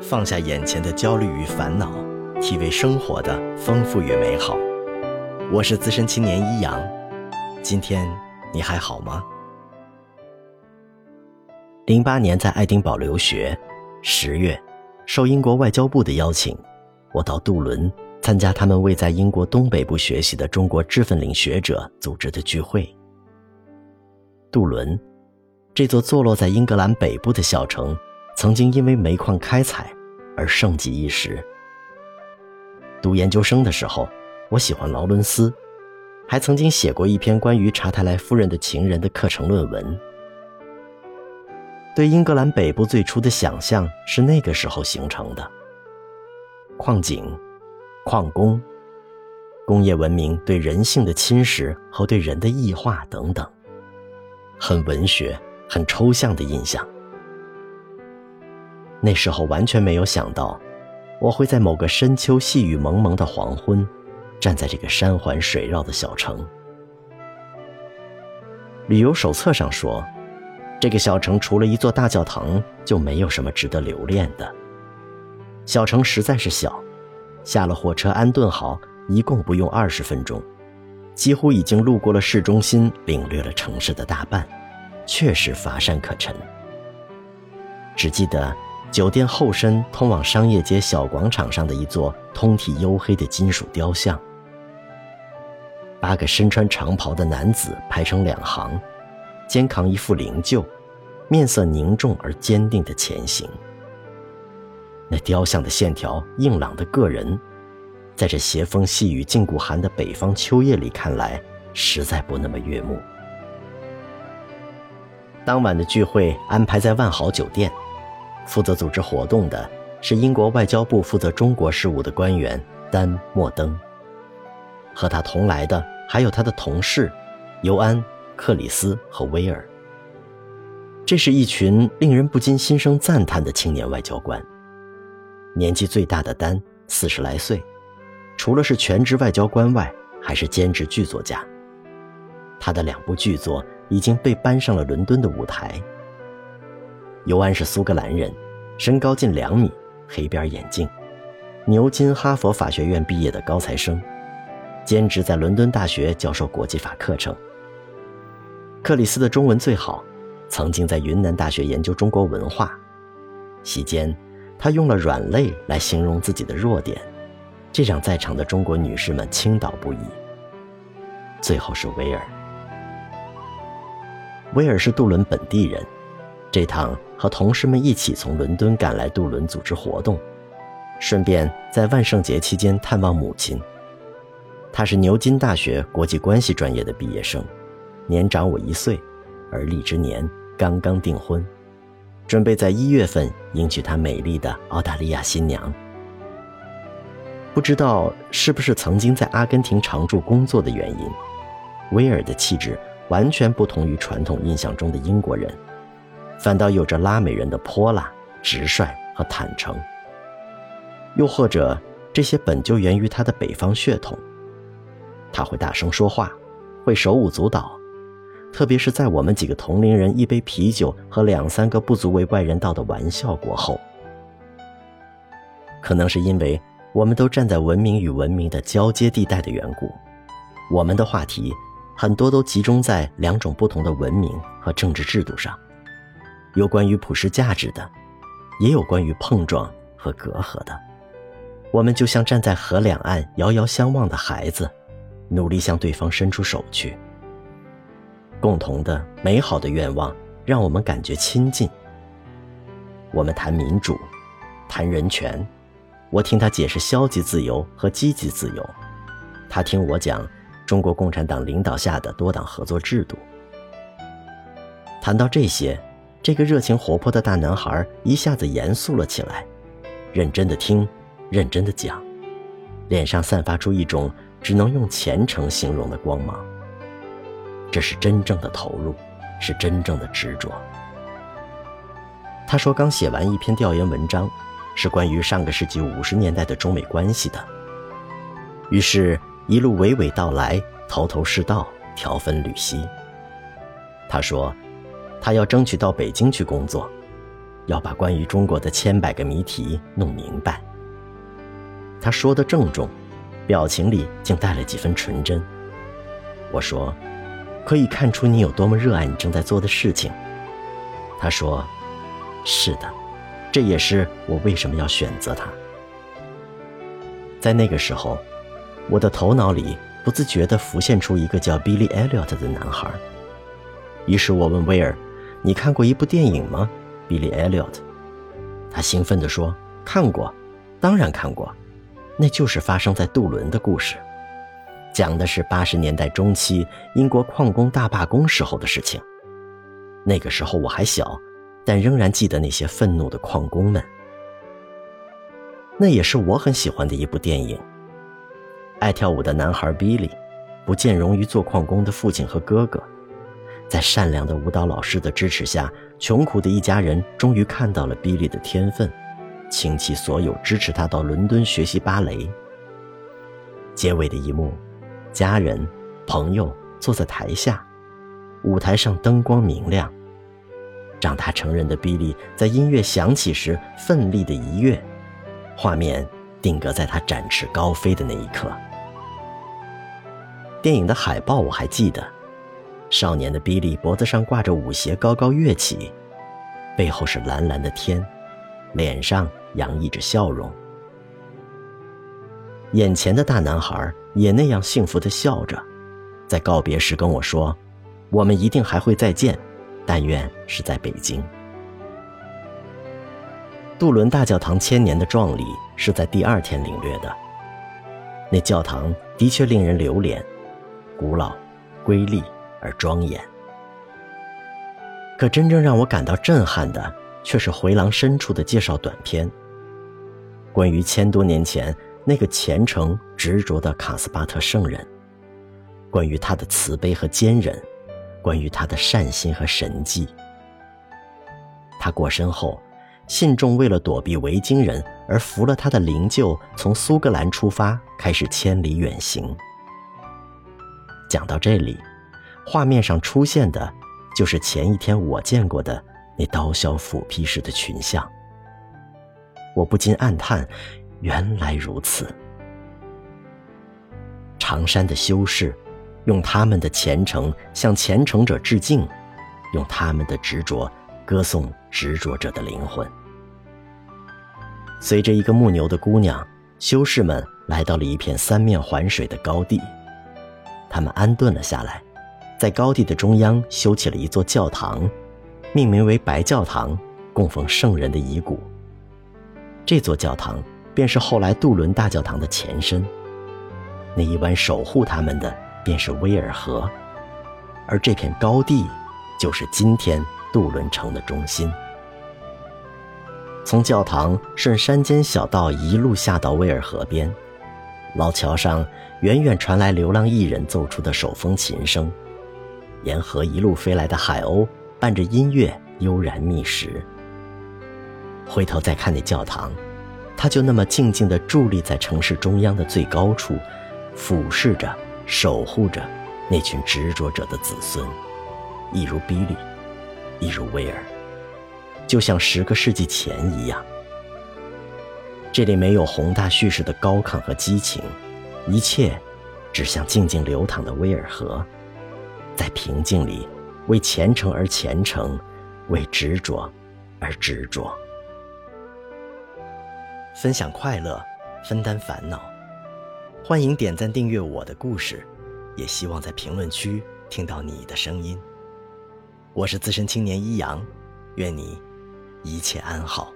放下眼前的焦虑与烦恼，体味生活的丰富与美好。我是资深青年一阳，今天你还好吗？零八年在爱丁堡留学，十月，受英国外交部的邀请，我到杜伦参加他们为在英国东北部学习的中国知分领学者组织的聚会。杜伦，这座坐落在英格兰北部的小城。曾经因为煤矿开采而盛极一时。读研究生的时候，我喜欢劳伦斯，还曾经写过一篇关于查泰莱夫人的情人的课程论文。对英格兰北部最初的想象是那个时候形成的：矿井、矿工、工业文明对人性的侵蚀和对人的异化等等，很文学、很抽象的印象。那时候完全没有想到，我会在某个深秋细雨蒙蒙的黄昏，站在这个山环水绕的小城。旅游手册上说，这个小城除了一座大教堂，就没有什么值得留恋的。小城实在是小，下了火车安顿好，一共不用二十分钟，几乎已经路过了市中心，领略了城市的大半，确实乏善可陈。只记得。酒店后身通往商业街小广场上的一座通体黝黑的金属雕像，八个身穿长袍的男子排成两行，肩扛一副灵柩，面色凝重而坚定地前行。那雕像的线条硬朗的个人，在这斜风细雨劲骨寒的北方秋夜里看来，实在不那么悦目。当晚的聚会安排在万豪酒店。负责组织活动的是英国外交部负责中国事务的官员丹·莫登。和他同来的还有他的同事尤安·克里斯和威尔。这是一群令人不禁心生赞叹的青年外交官。年纪最大的丹四十来岁，除了是全职外交官外，还是兼职剧作家。他的两部剧作已经被搬上了伦敦的舞台。尤安是苏格兰人，身高近两米，黑边眼镜，牛津、哈佛法学院毕业的高材生，兼职在伦敦大学教授国际法课程。克里斯的中文最好，曾经在云南大学研究中国文化，席间他用了“软肋”来形容自己的弱点，这让在场的中国女士们倾倒不已。最后是威尔，威尔是杜伦本地人。这趟和同事们一起从伦敦赶来杜伦组织活动，顺便在万圣节期间探望母亲。他是牛津大学国际关系专业的毕业生，年长我一岁，而立之年刚刚订婚，准备在一月份迎娶他美丽的澳大利亚新娘。不知道是不是曾经在阿根廷常驻工作的原因，威尔的气质完全不同于传统印象中的英国人。反倒有着拉美人的泼辣、直率和坦诚，又或者这些本就源于他的北方血统。他会大声说话，会手舞足蹈，特别是在我们几个同龄人一杯啤酒和两三个不足为外人道的玩笑过后。可能是因为我们都站在文明与文明的交接地带的缘故，我们的话题很多都集中在两种不同的文明和政治制度上。有关于普世价值的，也有关于碰撞和隔阂的。我们就像站在河两岸遥遥相望的孩子，努力向对方伸出手去。共同的美好的愿望让我们感觉亲近。我们谈民主，谈人权。我听他解释消极自由和积极自由，他听我讲中国共产党领导下的多党合作制度。谈到这些。这个热情活泼的大男孩一下子严肃了起来，认真的听，认真的讲，脸上散发出一种只能用虔诚形容的光芒。这是真正的投入，是真正的执着。他说刚写完一篇调研文章，是关于上个世纪五十年代的中美关系的。于是，一路娓娓道来，头头是道，条分缕析。他说。他要争取到北京去工作，要把关于中国的千百个谜题弄明白。他说的郑重，表情里竟带了几分纯真。我说：“可以看出你有多么热爱你正在做的事情。”他说：“是的，这也是我为什么要选择他。”在那个时候，我的头脑里不自觉地浮现出一个叫 Billy Elliot 的男孩。于是我问威尔：“你看过一部电影吗？”Billy Elliot，他兴奋地说：“看过，当然看过。那就是发生在杜伦的故事，讲的是八十年代中期英国矿工大罢工时候的事情。那个时候我还小，但仍然记得那些愤怒的矿工们。那也是我很喜欢的一部电影。爱跳舞的男孩 Billy，不见容于做矿工的父亲和哥哥。在善良的舞蹈老师的支持下，穷苦的一家人终于看到了比利的天分，倾其所有支持他到伦敦学习芭蕾。结尾的一幕，家人、朋友坐在台下，舞台上灯光明亮。长大成人的比利在音乐响起时奋力的一跃，画面定格在他展翅高飞的那一刻。电影的海报我还记得。少年的比利脖子上挂着舞鞋，高高跃起，背后是蓝蓝的天，脸上洋溢着笑容。眼前的大男孩也那样幸福的笑着，在告别时跟我说：“我们一定还会再见，但愿是在北京。”杜伦大教堂千年的壮丽是在第二天领略的。那教堂的确令人留恋，古老、瑰丽。而庄严。可真正让我感到震撼的，却是回廊深处的介绍短片。关于千多年前那个虔诚执着的卡斯巴特圣人，关于他的慈悲和坚韧，关于他的善心和神迹。他过身后，信众为了躲避维京人而扶了他的灵柩，从苏格兰出发，开始千里远行。讲到这里。画面上出现的，就是前一天我见过的那刀削斧劈式的群像。我不禁暗叹：原来如此。长山的修士，用他们的虔诚向虔诚者致敬，用他们的执着歌颂执着者的灵魂。随着一个牧牛的姑娘，修士们来到了一片三面环水的高地，他们安顿了下来。在高地的中央修起了一座教堂，命名为白教堂，供奉圣人的遗骨。这座教堂便是后来杜伦大教堂的前身。那一晚守护他们的便是威尔河，而这片高地就是今天杜伦城的中心。从教堂顺山间小道一路下到威尔河边，老桥上远远传来流浪艺人奏出的手风琴声。沿河一路飞来的海鸥，伴着音乐悠然觅食。回头再看那教堂，它就那么静静地伫立在城市中央的最高处，俯视着、守护着那群执着者的子孙，一如比利，一如威尔，就像十个世纪前一样。这里没有宏大叙事的高亢和激情，一切只像静静流淌的威尔河。在平静里，为虔诚而虔诚，为执着而执着。分享快乐，分担烦恼。欢迎点赞订阅我的故事，也希望在评论区听到你的声音。我是资深青年一阳，愿你一切安好。